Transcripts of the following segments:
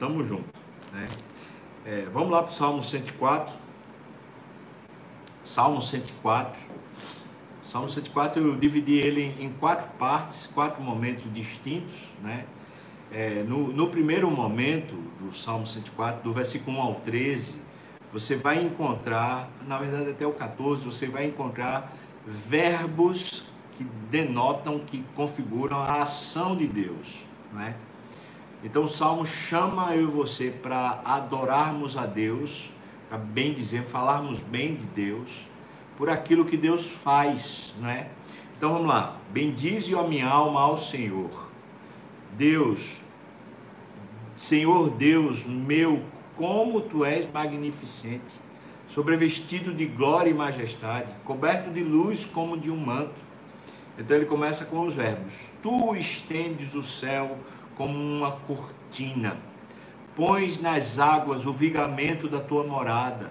tamo junto. Né? É, vamos lá para o Salmo 104. Salmo 104. Salmo 104 eu dividi ele em quatro partes, quatro momentos distintos, né? É, no, no primeiro momento do Salmo 104, do versículo 1 ao 13, você vai encontrar, na verdade até o 14, você vai encontrar verbos que denotam, que configuram a ação de Deus, não é? Então o Salmo chama eu e você para adorarmos a Deus, para bem dizer, falarmos bem de Deus, por aquilo que Deus faz, não é? Então vamos lá. Bendize a minha alma ao Senhor. Deus, Senhor Deus meu, como tu és magnificente, sobrevestido de glória e majestade, coberto de luz como de um manto. Então ele começa com os verbos: Tu estendes o céu como uma cortina. Pões nas águas o vigamento da tua morada.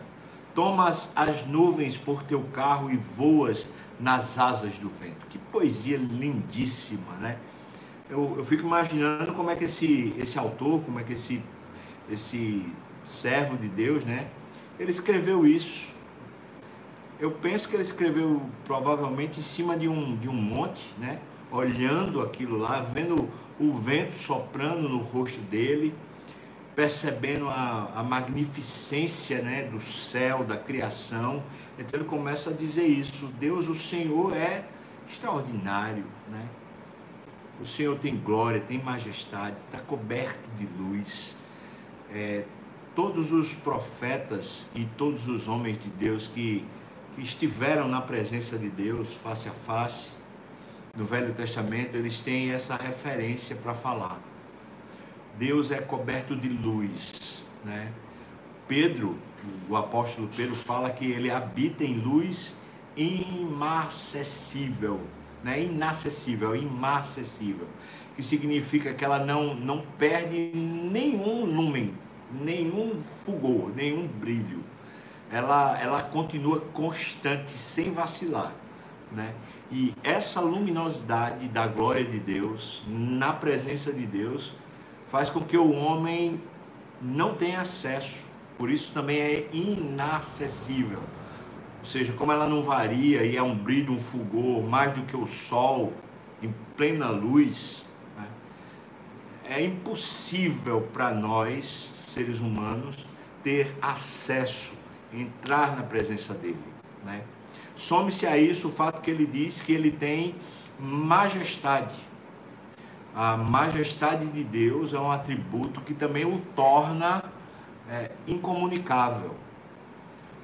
Tomas as nuvens por teu carro e voas nas asas do vento. Que poesia lindíssima, né? Eu, eu fico imaginando como é que esse, esse autor, como é que esse, esse servo de Deus, né? Ele escreveu isso. Eu penso que ele escreveu provavelmente em cima de um, de um monte, né? Olhando aquilo lá, vendo o vento soprando no rosto dele, percebendo a, a magnificência né, do céu, da criação. Então ele começa a dizer isso: Deus, o Senhor é extraordinário, né? O Senhor tem glória, tem majestade, está coberto de luz. É, todos os profetas e todos os homens de Deus que, que estiveram na presença de Deus face a face, no Velho Testamento, eles têm essa referência para falar. Deus é coberto de luz, né? Pedro, o apóstolo Pedro fala que ele habita em luz inacessível, né? Inacessível, inacessível, que significa que ela não não perde nenhum lumen, nenhum fulgor, nenhum brilho. Ela ela continua constante, sem vacilar, né? E essa luminosidade da glória de Deus, na presença de Deus, faz com que o homem não tenha acesso. Por isso também é inacessível. Ou seja, como ela não varia e é um brilho, um fulgor, mais do que o sol em plena luz, né? é impossível para nós, seres humanos, ter acesso, entrar na presença dele. Né? Some-se a isso o fato que ele diz que ele tem majestade. A majestade de Deus é um atributo que também o torna é, incomunicável.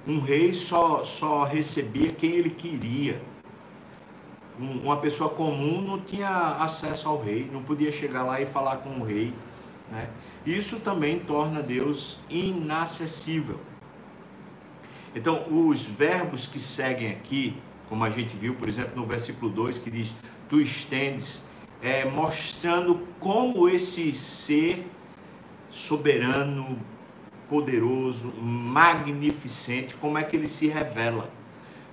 Um rei só, só recebia quem ele queria. Um, uma pessoa comum não tinha acesso ao rei, não podia chegar lá e falar com o rei. Né? Isso também torna Deus inacessível. Então, os verbos que seguem aqui, como a gente viu, por exemplo, no versículo 2, que diz: Tu estendes, é, mostrando como esse ser soberano, poderoso, magnificente, como é que ele se revela,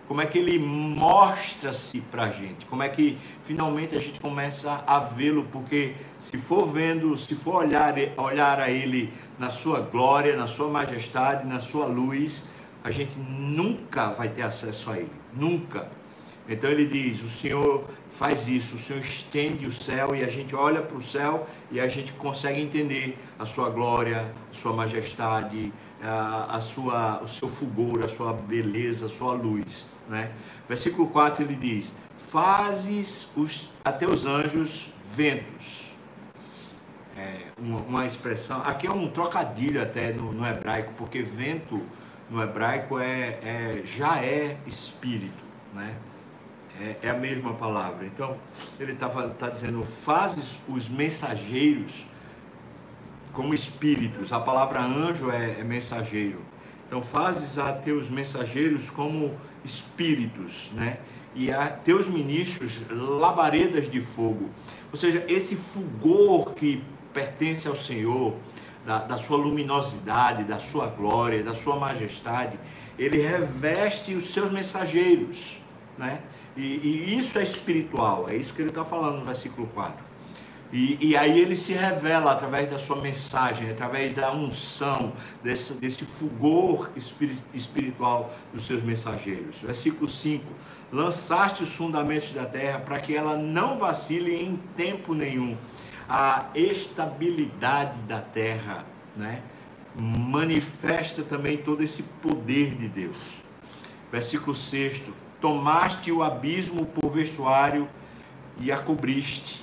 como é que ele mostra-se para a gente, como é que finalmente a gente começa a vê-lo, porque se for vendo, se for olhar, olhar a ele na sua glória, na sua majestade, na sua luz, a gente nunca vai ter acesso a Ele, nunca. Então ele diz: o Senhor faz isso, o Senhor estende o céu e a gente olha para o céu e a gente consegue entender a sua glória, a sua majestade, a, a sua, o seu fulgor, a sua beleza, a sua luz. Né? Versículo 4 ele diz: Fazes os, a teus anjos ventos. É uma, uma, expressão, aqui é um trocadilho até no, no hebraico, porque vento no hebraico é, é já é espírito, né? É, é, a mesma palavra. Então, ele está tá dizendo, fazes os mensageiros como espíritos. A palavra anjo é, é mensageiro. Então, fazes a teus mensageiros como espíritos, né? E a teus ministros labaredas de fogo. Ou seja, esse fulgor que pertence ao Senhor, da, da sua luminosidade, da sua glória, da sua majestade, ele reveste os seus mensageiros, né? E, e, isso é espiritual, é isso que ele está falando no versículo 4. E, e, aí ele se revela através da sua mensagem, através da unção, desse, desse fulgor espiritual dos seus mensageiros. Versículo 5: Lançaste os fundamentos da terra para que ela não vacile em tempo nenhum. A estabilidade da terra, né? Manifesta também todo esse poder de Deus. Versículo 6: Tomaste o abismo por vestuário e a cobriste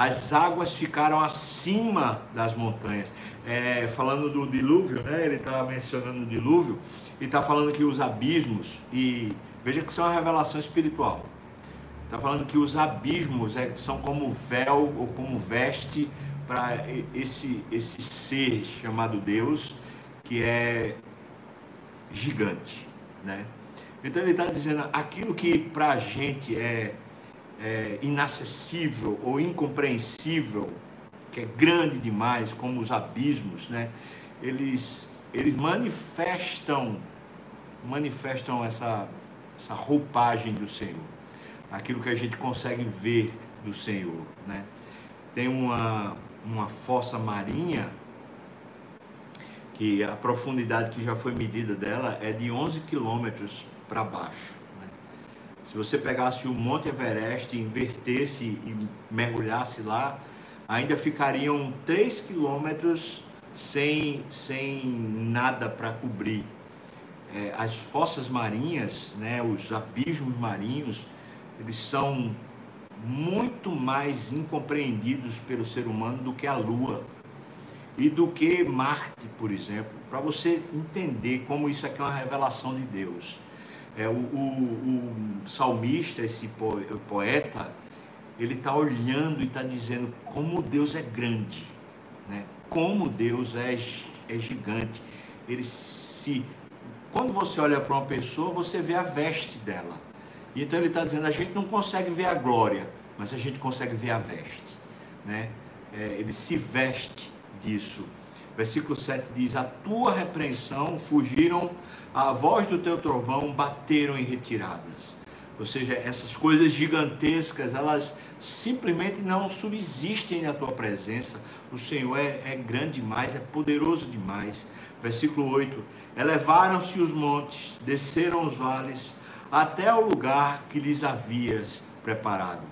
as águas ficaram acima das montanhas. É, falando do dilúvio, né? ele estava mencionando o dilúvio, e está falando que os abismos, e veja que isso é uma revelação espiritual. Está falando que os abismos é, são como véu ou como veste para esse, esse ser chamado Deus, que é gigante. Né? Então ele está dizendo aquilo que para a gente é é, inacessível ou incompreensível, que é grande demais, como os abismos, né? Eles, eles manifestam, manifestam essa, essa roupagem do Senhor, aquilo que a gente consegue ver do Senhor, né? Tem uma, uma fossa marinha que a profundidade que já foi medida dela é de 11 quilômetros para baixo. Se você pegasse o Monte Everest, invertesse e mergulhasse lá, ainda ficariam 3 quilômetros sem, sem nada para cobrir. É, as fossas marinhas, né, os abismos marinhos, eles são muito mais incompreendidos pelo ser humano do que a Lua e do que Marte, por exemplo, para você entender como isso aqui é uma revelação de Deus. É, o, o, o salmista, esse poeta, ele está olhando e está dizendo como Deus é grande, né? como Deus é, é gigante. Ele se. Quando você olha para uma pessoa, você vê a veste dela. Então ele está dizendo: a gente não consegue ver a glória, mas a gente consegue ver a veste. Né? É, ele se veste disso. Versículo 7 diz: A tua repreensão fugiram, a voz do teu trovão bateram em retiradas. Ou seja, essas coisas gigantescas, elas simplesmente não subsistem na tua presença. O Senhor é, é grande demais, é poderoso demais. Versículo 8: Elevaram-se os montes, desceram os vales, até o lugar que lhes havias preparado.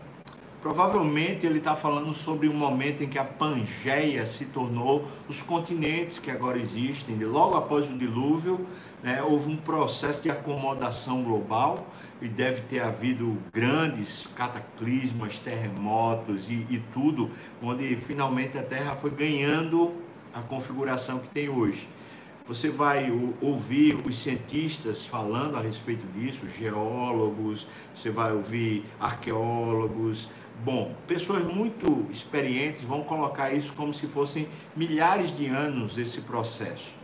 Provavelmente ele está falando sobre um momento em que a Pangeia se tornou os continentes que agora existem. Logo após o dilúvio, né, houve um processo de acomodação global e deve ter havido grandes cataclismas, terremotos e, e tudo, onde finalmente a Terra foi ganhando a configuração que tem hoje. Você vai ouvir os cientistas falando a respeito disso, geólogos, você vai ouvir arqueólogos, Bom, pessoas muito experientes vão colocar isso como se fossem milhares de anos esse processo.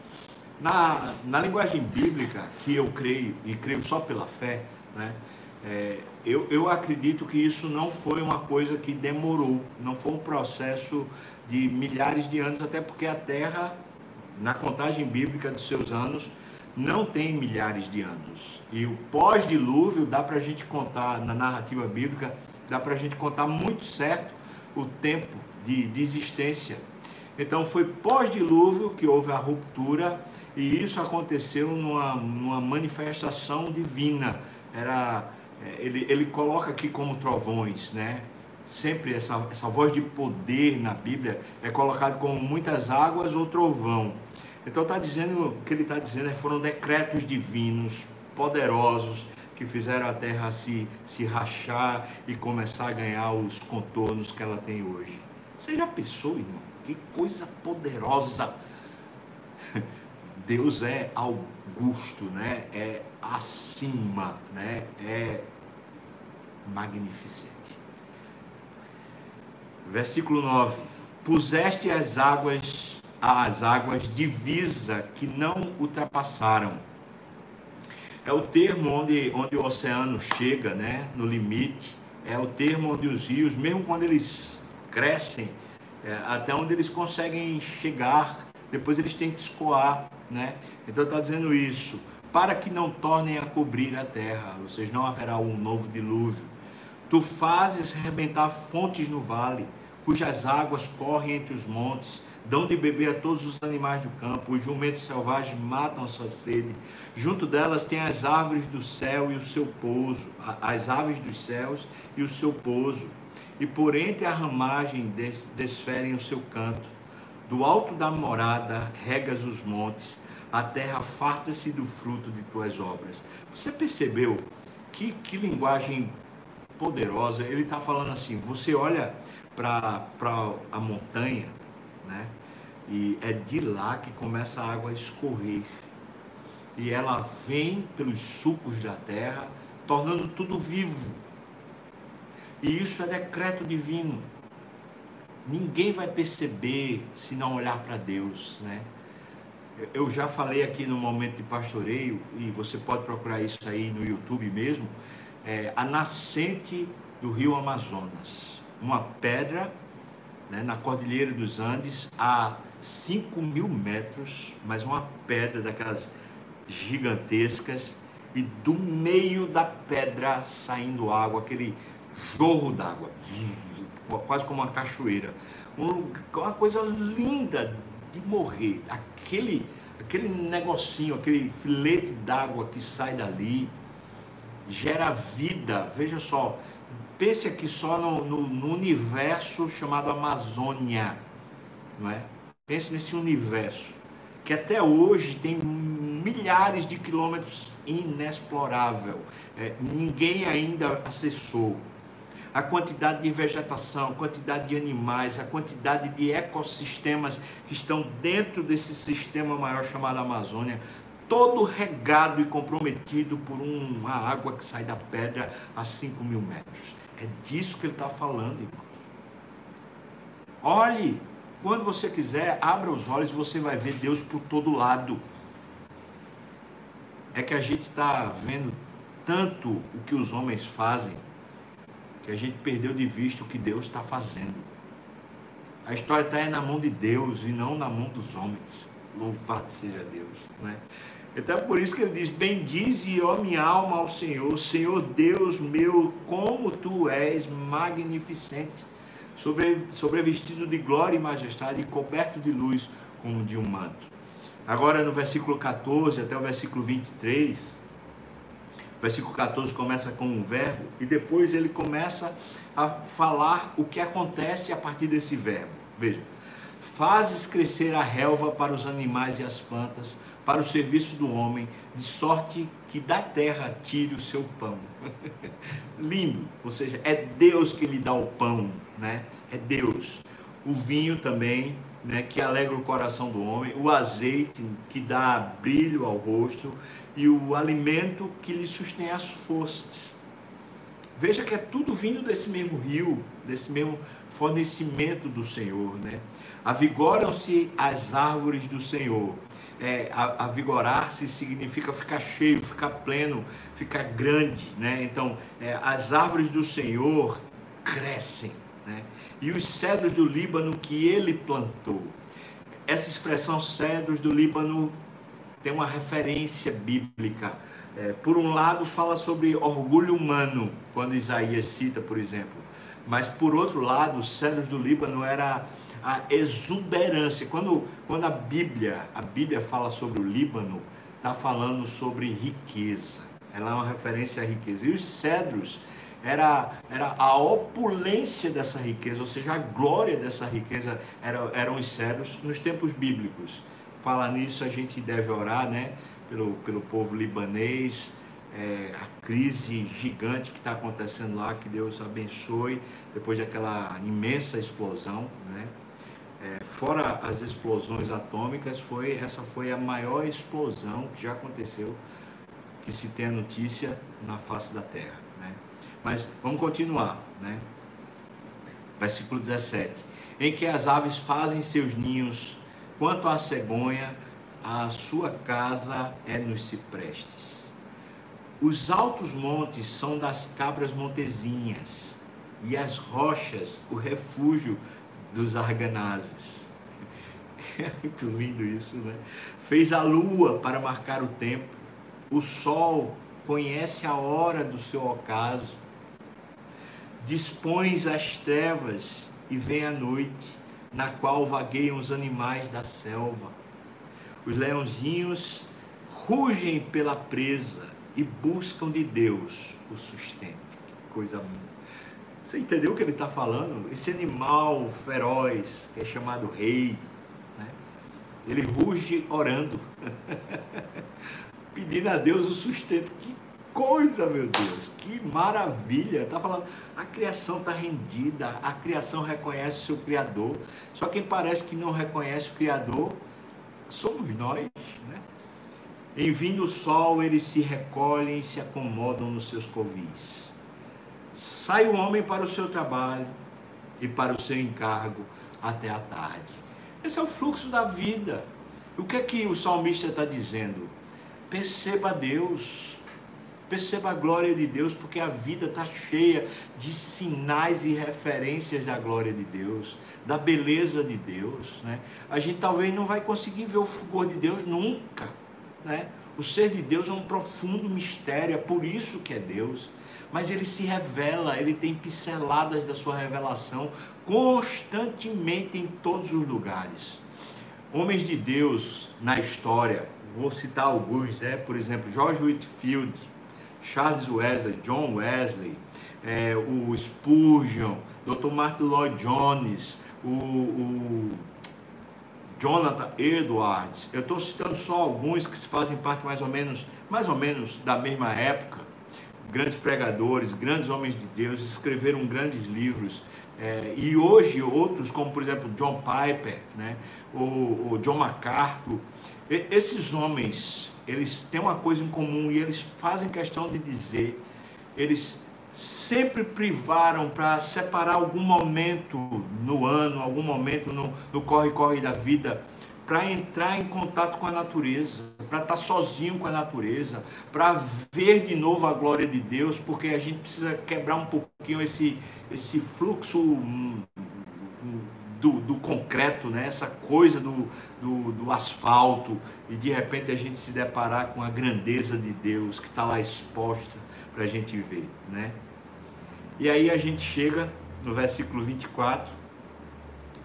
Na, na linguagem bíblica, que eu creio, e creio só pela fé, né, é, eu, eu acredito que isso não foi uma coisa que demorou, não foi um processo de milhares de anos, até porque a Terra, na contagem bíblica dos seus anos, não tem milhares de anos. E o pós-dilúvio dá para a gente contar na narrativa bíblica dá para a gente contar muito certo o tempo de, de existência. Então foi pós-dilúvio que houve a ruptura e isso aconteceu numa, numa manifestação divina. Era, é, ele, ele coloca aqui como trovões, né? Sempre essa, essa voz de poder na Bíblia é colocado como muitas águas ou trovão. Então está dizendo, o que ele está dizendo é foram decretos divinos, poderosos, que fizeram a terra se, se rachar e começar a ganhar os contornos que ela tem hoje. Você já pensou, irmão? Que coisa poderosa! Deus é augusto, né? É acima, né? É magnificente. Versículo 9: Puseste as águas, as águas divisa que não ultrapassaram é o termo onde, onde o oceano chega, né, no limite, é o termo onde os rios, mesmo quando eles crescem, é, até onde eles conseguem chegar, depois eles têm que escoar, né? Então está dizendo isso, para que não tornem a cobrir a terra, ou seja, não haverá um novo dilúvio. Tu fazes rebentar fontes no vale, cujas águas correm entre os montes, dão de beber a todos os animais do campo, os jumentos selvagens matam a sua sede. Junto delas tem as árvores do céu e o seu pouso, as aves dos céus e o seu pouso. E por entre a ramagem des, desferem o seu canto. Do alto da morada regas os montes, a terra farta-se do fruto de tuas obras. Você percebeu que, que linguagem poderosa? Ele está falando assim: você olha para a montanha, né? E é de lá que começa a água a escorrer. E ela vem pelos sucos da terra, tornando tudo vivo. E isso é decreto divino. Ninguém vai perceber se não olhar para Deus, né? Eu já falei aqui no momento de pastoreio, e você pode procurar isso aí no YouTube mesmo, é, a nascente do rio Amazonas. Uma pedra né, na Cordilheira dos Andes, a 5 mil metros, mas uma pedra daquelas gigantescas, e do meio da pedra saindo água, aquele jorro d'água, quase como uma cachoeira. uma coisa linda de morrer. Aquele, aquele negocinho, aquele filete d'água que sai dali, gera vida. Veja só, pense aqui só no, no, no universo chamado Amazônia, não é? Pense nesse universo que até hoje tem milhares de quilômetros inexplorável. É, ninguém ainda acessou a quantidade de vegetação, a quantidade de animais, a quantidade de ecossistemas que estão dentro desse sistema maior chamado Amazônia, todo regado e comprometido por uma água que sai da pedra a 5 mil metros. É disso que ele está falando, irmão. Olhe, quando você quiser, abra os olhos e você vai ver Deus por todo lado. É que a gente está vendo tanto o que os homens fazem que a gente perdeu de vista o que Deus está fazendo. A história está na mão de Deus e não na mão dos homens. Louvado seja Deus. Né? Então por isso que ele diz: Bendize, ó minha alma, ao Senhor, Senhor Deus meu, como tu és magnificente, sobre, sobrevestido de glória e majestade e coberto de luz como de um manto. Agora no versículo 14 até o versículo 23 versículo 14 começa com um verbo e depois ele começa a falar o que acontece a partir desse verbo. Veja: fazes crescer a relva para os animais e as plantas, para o serviço do homem, de sorte que da terra tire o seu pão. Lindo, ou seja, é Deus que lhe dá o pão, né? É Deus. O vinho também, né, que alegra o coração do homem, o azeite que dá brilho ao rosto e o alimento que lhe sustém as forças. Veja que é tudo vindo desse mesmo rio, desse mesmo fornecimento do Senhor, né? Avigoram-se as árvores do Senhor. É, avigorar-se significa ficar cheio, ficar pleno, ficar grande, né? Então, é, as árvores do Senhor crescem, né? E os cedros do Líbano que ele plantou. Essa expressão cedros do Líbano tem uma referência bíblica. É, por um lado, fala sobre orgulho humano, quando Isaías cita, por exemplo. Mas, por outro lado, os cedros do Líbano era a exuberância. Quando, quando a Bíblia, a Bíblia fala sobre o Líbano, está falando sobre riqueza. Ela é uma referência à riqueza. E os cedros era, era a opulência dessa riqueza, ou seja, a glória dessa riqueza era, eram os cedros nos tempos bíblicos fala nisso, a gente deve orar, né? Pelo, pelo povo libanês, é, a crise gigante que está acontecendo lá, que Deus abençoe depois daquela imensa explosão, né? É, fora as explosões atômicas, foi essa foi a maior explosão que já aconteceu, que se tem a notícia na face da Terra, né? Mas vamos continuar, né? Versículo 17: Em que as aves fazem seus ninhos Quanto à cegonha, a sua casa é nos ciprestes. Os altos montes são das cabras montezinhas, e as rochas o refúgio dos arganazes. É muito lindo isso, né? Fez a lua para marcar o tempo, o sol conhece a hora do seu ocaso, dispões as trevas e vem a noite, na qual vagueiam os animais da selva. Os leãozinhos rugem pela presa e buscam de Deus o sustento. Que coisa. Você entendeu o que ele está falando? Esse animal feroz, que é chamado rei, né? ele ruge orando, pedindo a Deus o sustento. Que coisa, meu Deus, que maravilha! Está falando, a criação está rendida, a criação reconhece o seu Criador. Só quem parece que não reconhece o Criador somos nós? Em vindo o sol, eles se recolhem e se acomodam nos seus covis. Sai o homem para o seu trabalho e para o seu encargo até a tarde. Esse é o fluxo da vida. O que é que o salmista está dizendo? Perceba Deus, perceba a glória de Deus, porque a vida está cheia de sinais e referências da glória de Deus, da beleza de Deus. Né? A gente talvez não vai conseguir ver o fulgor de Deus nunca né? O ser de Deus é um profundo mistério, é por isso que é Deus. Mas ele se revela, ele tem pinceladas da sua revelação constantemente em todos os lugares. Homens de Deus na história, vou citar alguns, né? por exemplo, George Whitfield, Charles Wesley, John Wesley, é, o Spurgeon, Dr. Martin Lloyd Jones, o, o Jonathan Edwards. Eu estou citando só alguns que se fazem parte mais ou menos, mais ou menos da mesma época. Grandes pregadores, grandes homens de Deus, escreveram grandes livros. É, e hoje outros, como por exemplo John Piper, né, o, o John MacArthur, e, esses homens, eles têm uma coisa em comum e eles fazem questão de dizer, eles sempre privaram para separar algum momento no ano, algum momento no corre-corre da vida, para entrar em contato com a natureza, para estar tá sozinho com a natureza, para ver de novo a glória de Deus, porque a gente precisa quebrar um pouquinho esse, esse fluxo hum, do, do concreto, né? essa coisa do, do, do asfalto, e de repente a gente se deparar com a grandeza de Deus que está lá exposta para a gente ver, né? E aí a gente chega no versículo 24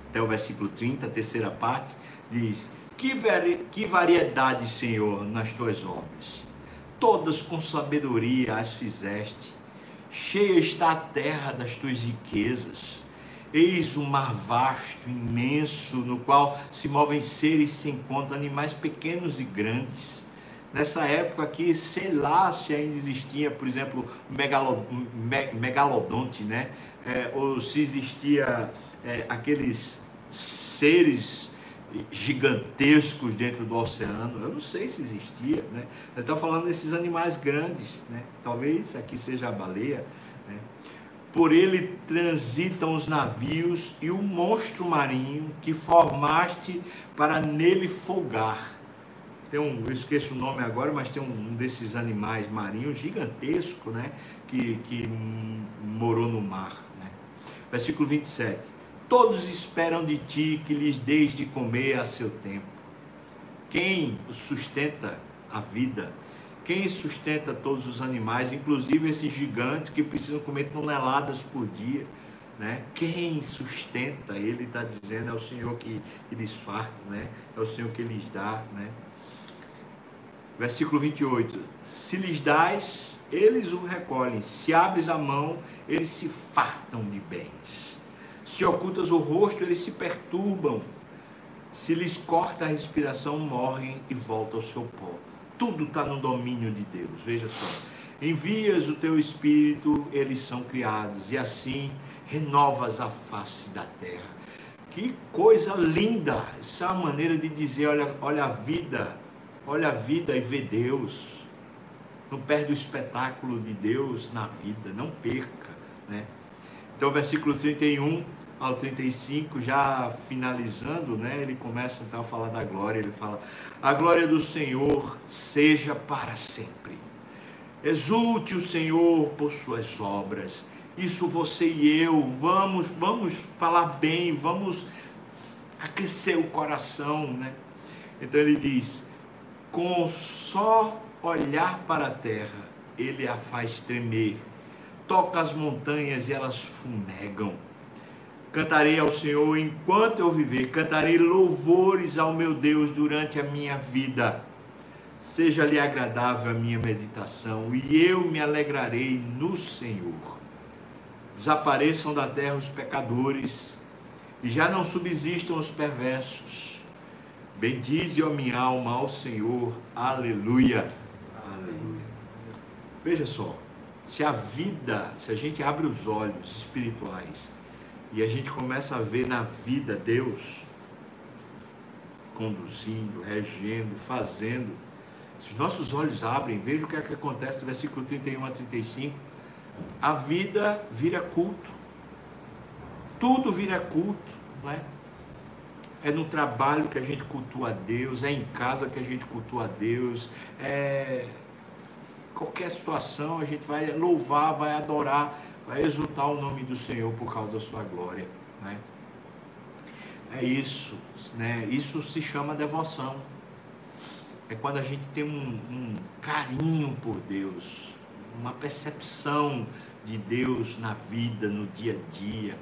até o versículo 30, a terceira parte, diz: Que, que variedade, Senhor, nas tuas obras, todas com sabedoria as fizeste, cheia está a terra das tuas riquezas. Eis um mar vasto, imenso, no qual se movem seres sem conta, animais pequenos e grandes Nessa época aqui, sei lá se ainda existia, por exemplo, me, megalodonte, né? É, ou se existia é, aqueles seres gigantescos dentro do oceano. Eu não sei se existia, né? Eu estou falando desses animais grandes, né? Talvez aqui seja a baleia, né? Por ele transitam os navios e o monstro marinho que formaste para nele folgar tem um, eu esqueço o nome agora, mas tem um, desses animais marinhos gigantesco, né? Que, que morou no mar. Né? Versículo 27. Todos esperam de ti que lhes deis de comer a seu tempo. Quem sustenta a vida? Quem sustenta todos os animais, inclusive esses gigantes que precisam comer toneladas por dia? Né? Quem sustenta, ele está dizendo, é o Senhor que, que lhes farta, né? é o Senhor que lhes dá. Né? Versículo 28. Se lhes dás, eles o recolhem. Se abres a mão, eles se fartam de bens. Se ocultas o rosto, eles se perturbam. Se lhes corta a respiração, morrem e voltam ao seu pó. Tudo está no domínio de Deus. Veja só. Envias o teu espírito, eles são criados, e assim renovas a face da terra. Que coisa linda! Essa é a maneira de dizer: olha, olha a vida olha a vida e vê Deus. Não perde o espetáculo de Deus na vida, não perca, né? Então, versículo 31 ao 35, já finalizando, né? Ele começa então a falar da glória, ele fala: "A glória do Senhor seja para sempre. Exulte o Senhor por suas obras. Isso você e eu, vamos, vamos falar bem, vamos aquecer o coração, né? Então ele diz: com só olhar para a terra, ele a faz tremer. Toca as montanhas e elas fumegam. Cantarei ao Senhor enquanto eu viver, cantarei louvores ao meu Deus durante a minha vida. Seja-lhe agradável a minha meditação, e eu me alegrarei no Senhor. Desapareçam da terra os pecadores, e já não subsistam os perversos. Bendize, a minha alma, ao Senhor. Aleluia. Aleluia. Veja só, se a vida, se a gente abre os olhos espirituais e a gente começa a ver na vida Deus conduzindo, regendo, fazendo, se os nossos olhos abrem, veja o que, é que acontece no versículo 31 a 35. A vida vira culto. Tudo vira culto, não é? É no trabalho que a gente cultua a Deus, é em casa que a gente cultua a Deus, é qualquer situação a gente vai louvar, vai adorar, vai exultar o nome do Senhor por causa da sua glória, né? É isso, né? Isso se chama devoção é quando a gente tem um, um carinho por Deus, uma percepção de Deus na vida, no dia a dia.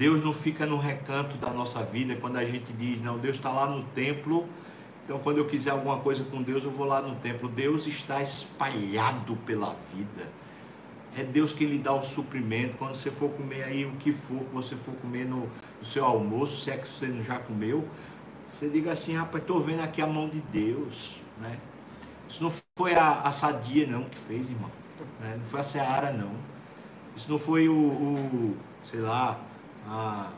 Deus não fica no recanto da nossa vida quando a gente diz, não, Deus está lá no templo, então quando eu quiser alguma coisa com Deus, eu vou lá no templo. Deus está espalhado pela vida. É Deus que lhe dá o suprimento. Quando você for comer aí o que for, que você for comer no, no seu almoço, se é que você já comeu, você diga assim, rapaz, estou vendo aqui a mão de Deus. Né? Isso não foi a, a sadia não que fez, irmão. Né? Não foi a seara não. Isso não foi o, o sei lá, a,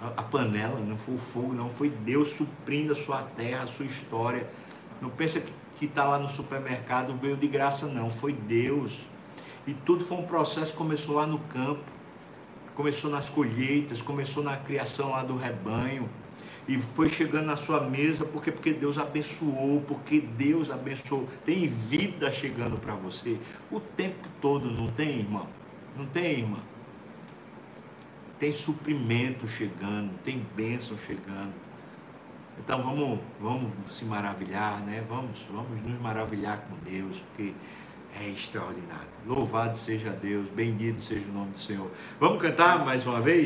a panela, não foi o fogo, não. Foi Deus suprindo a sua terra, a sua história. Não pensa que está lá no supermercado, veio de graça, não. Foi Deus. E tudo foi um processo que começou lá no campo, começou nas colheitas, começou na criação lá do rebanho e foi chegando na sua mesa porque porque Deus abençoou, porque Deus abençoou. Tem vida chegando para você o tempo todo, não tem, irmão? Não tem, irmã? Tem suprimento chegando, tem bênção chegando. Então vamos, vamos se maravilhar, né? Vamos, vamos nos maravilhar com Deus, porque é extraordinário. Louvado seja Deus, bendito seja o nome do Senhor. Vamos cantar mais uma vez?